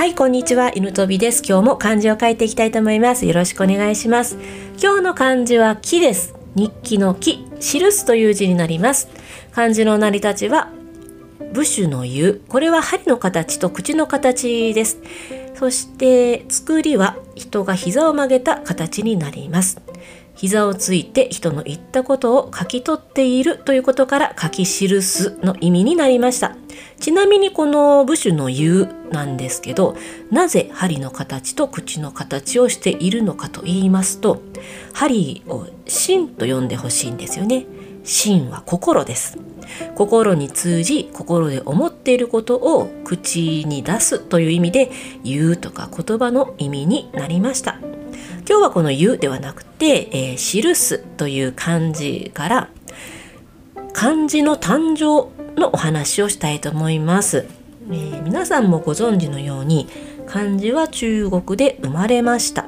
はいこんにちは。犬飛びです。今日も漢字を書いていきたいと思います。よろしくお願いします。今日の漢字は木です。日記の木。記すという字になります。漢字の成り立ちは部首の湯。これは針の形と口の形です。そして作りは人が膝を曲げた形になります。膝をついて人の言ったことを書き取っているということから書き記すの意味になりました。ちなみにこの部首の言うなんですけどなぜ針の形と口の形をしているのかと言いますと針を心と呼んでほしいんですよね。心は心です。心に通じ心で思っていることを口に出すという意味で言うとか言葉の意味になりました。今日はこの「言う」ではなくて「えー、記す」という漢字から漢字の誕生のお話をしたいと思います、えー、皆さんもご存知のように漢字は中国で生まれました。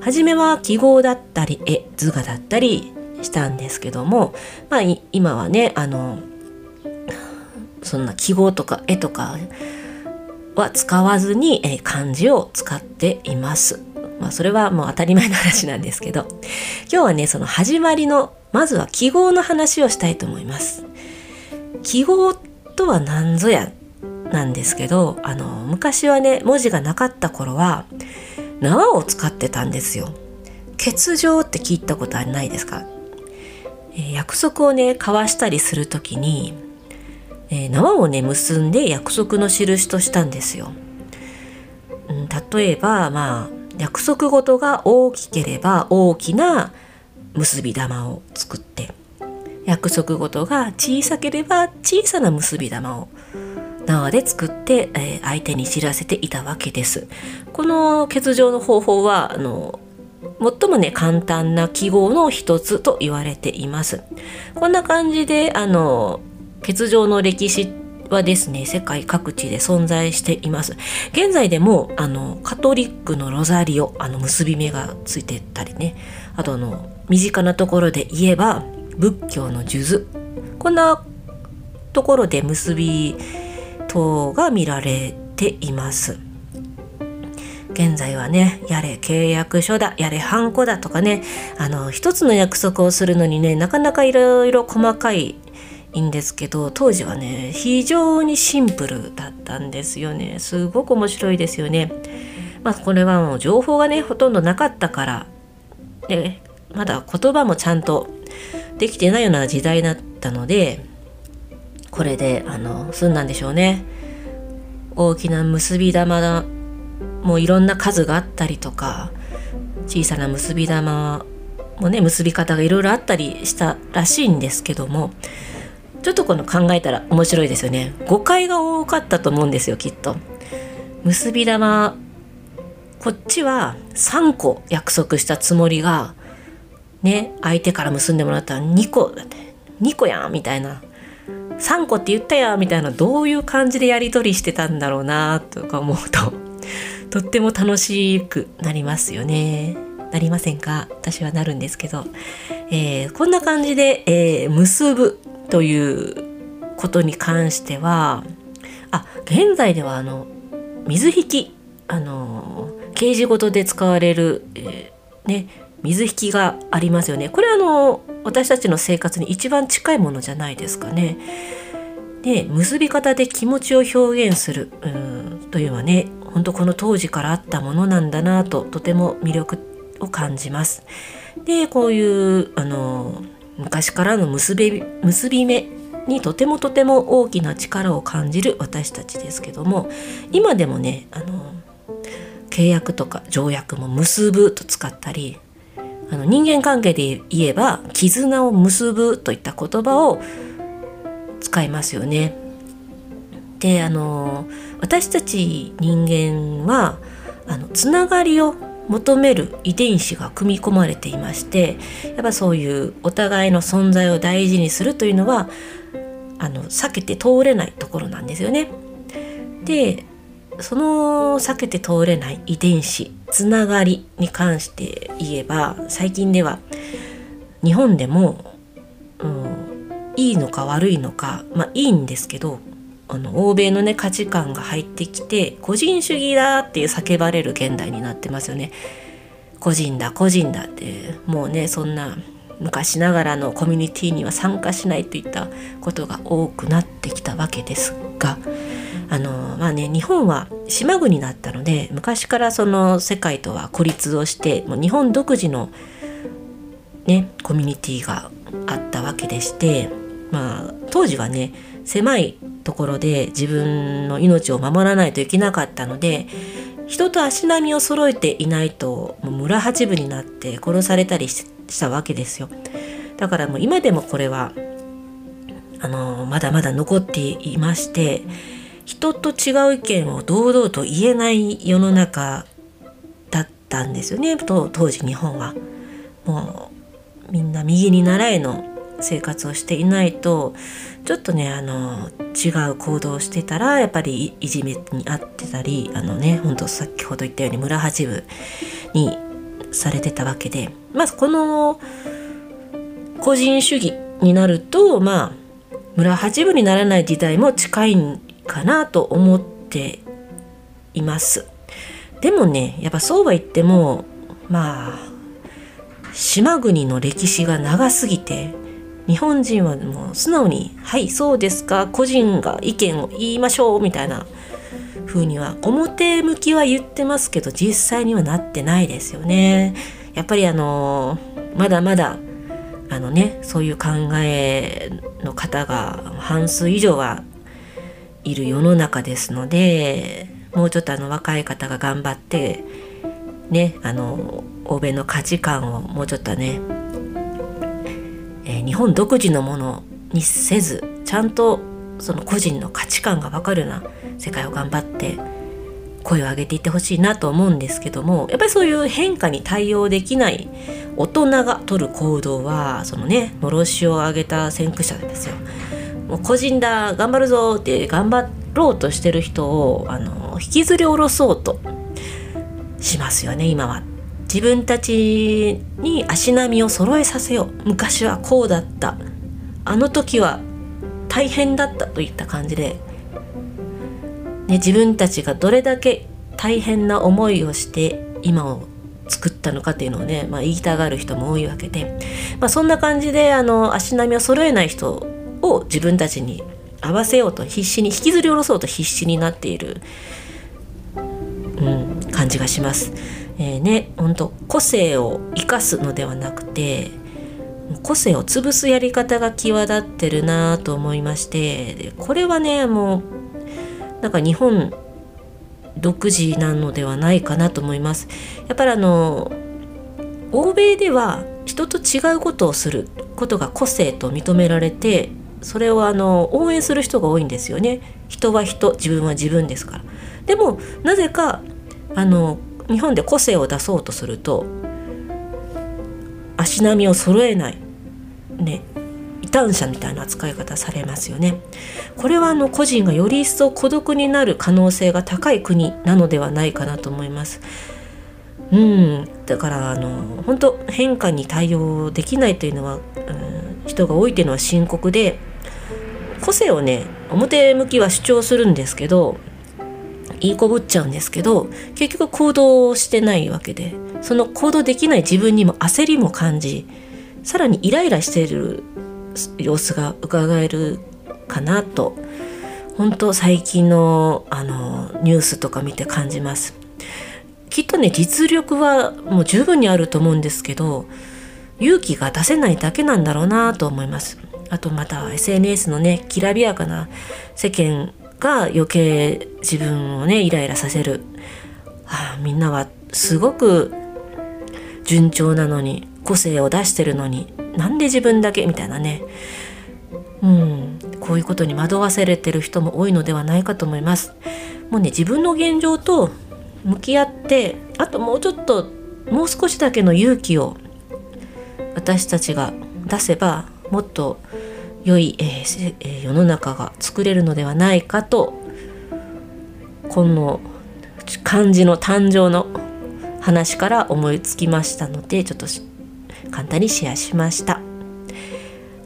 初めは記号だったり絵図画だったりしたんですけども、まあ、今はねあのそんな記号とか絵とかは使わずに、え、漢字を使っています。まあそれはもう当たり前の話なんですけど今日はねその始まりのまずは記号の話をしたいと思います。記号とは何ぞやなんですけどあの昔はね文字がなかった頃は縄を使ってたんですよ。欠場って聞いたことはないですか、えー、約束をね交わしたりする時に、えー、縄をね結んで約束の印としたんですよ、うん、例えばまあ約束事が大きければ大きな結び玉を作って約束事が小さければ小さな結び玉を縄で作って、えー、相手に知らせていたわけです。この欠場の方法はあの最もね簡単な記号の一つと言われています。こんな感じであの欠場の歴史はですね世界各地で存在しています。現在でもあのカトリックのロザリオあの結び目がついてたりね。あとあの身近なところで言えば仏教の数珠。こんなところで結び等が見られています。現在はねやれ契約書だやれハンコだとかねあの一つの約束をするのにねなかなかいろいろ細かいいんですけど当時はね非常にシンプルだったんですよね。すごく面白いですよね。まあこれはもう情報がねほとんどなかったからでまだ言葉もちゃんとできてないような時代だったのでこれであの済んだんでしょうね。大きな結び玉だもういろんな数があったりとか小さな結び玉もね結び方がいろいろあったりしたらしいんですけどもちょっとこの考えたら面白いですよね。誤解が多かったと思うんですよきっと。結び玉。こっちは3個約束したつもりがね相手から結んでもらったら2個だって。2個やんみたいな。3個って言ったやんみたいな。どういう感じでやり取りしてたんだろうなとか思うととっても楽しくなりますよね。なりませんか？私はなるんですけど、えー、こんな感じで、えー、結ぶということに関してはあ現在ではあの水引きあの刑事事で使われる、えー、ね水引きがありますよねこれあの私たちの生活に一番近いものじゃないですかね。で結び方で気持ちを表現するうんというのはね本当この当時からあったものなんだなととても魅力を感じます。でこういうあの昔からの結び結び目にとてもとても大きな力を感じる私たちですけども今でもねあの契約とか条約も結ぶと使ったりあの人間関係で言えば絆を結ぶといった言葉を使いますよね。であの私たち人間はあのつながりを求める遺伝子が組み込まれていましてやっぱそういうお互いの存在を大事にするというのはあの避けて通れないところなんですよね。でその避けて通れない遺伝子つながりに関して言えば最近では日本でも、うん、いいのか悪いのかまあいいんですけどあの欧米のね価値観が入ってきて個人主義だっていう叫ばれる現代になってますよね。個人だ個人だってもうねそんな昔ながらのコミュニティには参加しないといったことが多くなってきたわけですがあのまあね日本は島国だったので昔からその世界とは孤立をしてもう日本独自のねコミュニティがあったわけでしてまあ当時はね狭いところで自分の命を守らないといけなかったので人と足並みを揃えていないともう村八分になって殺されたりしたわけですよだからもう今でもこれはあのまだまだ残っていまして人と違う意見を堂々と言えない世の中だったんですよね当時日本は。もうみんな右に習えの生活をしていないとちょっとねあの違う行動をしてたらやっぱりいじめにあってたりあのねほんと先ほど言ったように村八分にされてたわけでまずこの個人主義になるとまあ村八分にならない時代も近いかなと思っています。でもねやっぱそうは言ってもまあ島国の歴史が長すぎて日本人はもう素直に「はいそうですか個人が意見を言いましょう」みたいな風には表向きは言ってますけど実際にはなってないですよね。やっぱりあのまだまだあのねそういう考えの方が半数以上はいる世の中ですのでもうちょっとあの若い方が頑張ってねあの欧米の価値観をもうちょっとねえー、日本独自のものにせずちゃんとその個人の価値観が分かるような世界を頑張って声を上げていってほしいなと思うんですけどもやっぱりそういう変化に対応できない大人が取る行動はそのねのろしを上げた先駆者ですよ。もう個人だ頑張るぞって頑張ろうとしてる人をあの引きずり下ろそうとしますよね今は。自分たちに足並みを揃えさせよう。昔はこうだった。あの時は大変だったといった感じで、ね、自分たちがどれだけ大変な思いをして今を作ったのかっていうのをね、まあ、言いたがる人も多いわけで、まあ、そんな感じであの足並みを揃えない人を自分たちに合わせようと必死に引きずり下ろそうと必死になっている、うん、感じがします。えー、ね本当個性を生かすのではなくて個性を潰すやり方が際立ってるなと思いましてでこれはねもうなんか日本独自なのではないかなと思います。やっぱりあの欧米では人と違うことをすることが個性と認められてそれをあの応援する人が多いんですよね。人は人自分は自分ですから。でもなぜかあの日本で個性を出そうとすると足並みを揃えないね異端者みたいな扱い方されますよね。これはあの個人がより一層孤独になる可能性が高い国なのではないかなと思います。うん、だからあの本当変化に対応できないというのは、うん、人が多いというのは深刻で個性をね表向きは主張するんですけど言いこぶっちゃうんですけど結局行動してないわけでその行動できない自分にも焦りも感じさらにイライラしている様子が伺えるかなと。本当最近のあのニュースとか見て感じます。きっとね実力はもう十分にあると思うんですけど勇気が出せないだけなんだろうなと思います。あとまた SNS のねきらびやかな世間が余計自分をねイライラさせる、はあ、みんなはすごく順調なのに個性を出してるのになんで自分だけ？みたいなね。うん。こういうことに惑わされてる人も多いのではないかと思います。もうね自分の現状と向き合ってあともうちょっともう少しだけの勇気を私たちが出せばもっと良い、えー、世の中が作れるのではないかとこの漢字の誕生の話から思いつきましたのでちょっと簡単にシェアしました。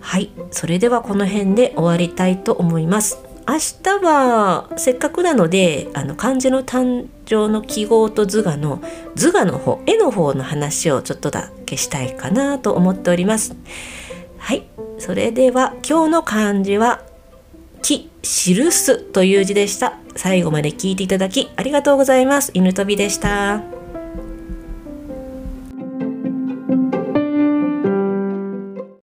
はいそれではこの辺で終わりたいと思います。明日はせっかくなのであの漢字の誕生の記号と図画の図画の方絵の方の話をちょっとだけしたいかなと思っております。はい。それでは今日の漢字は記記すという字でした。最後まで聞いていただきありがとうございます。犬飛びでした。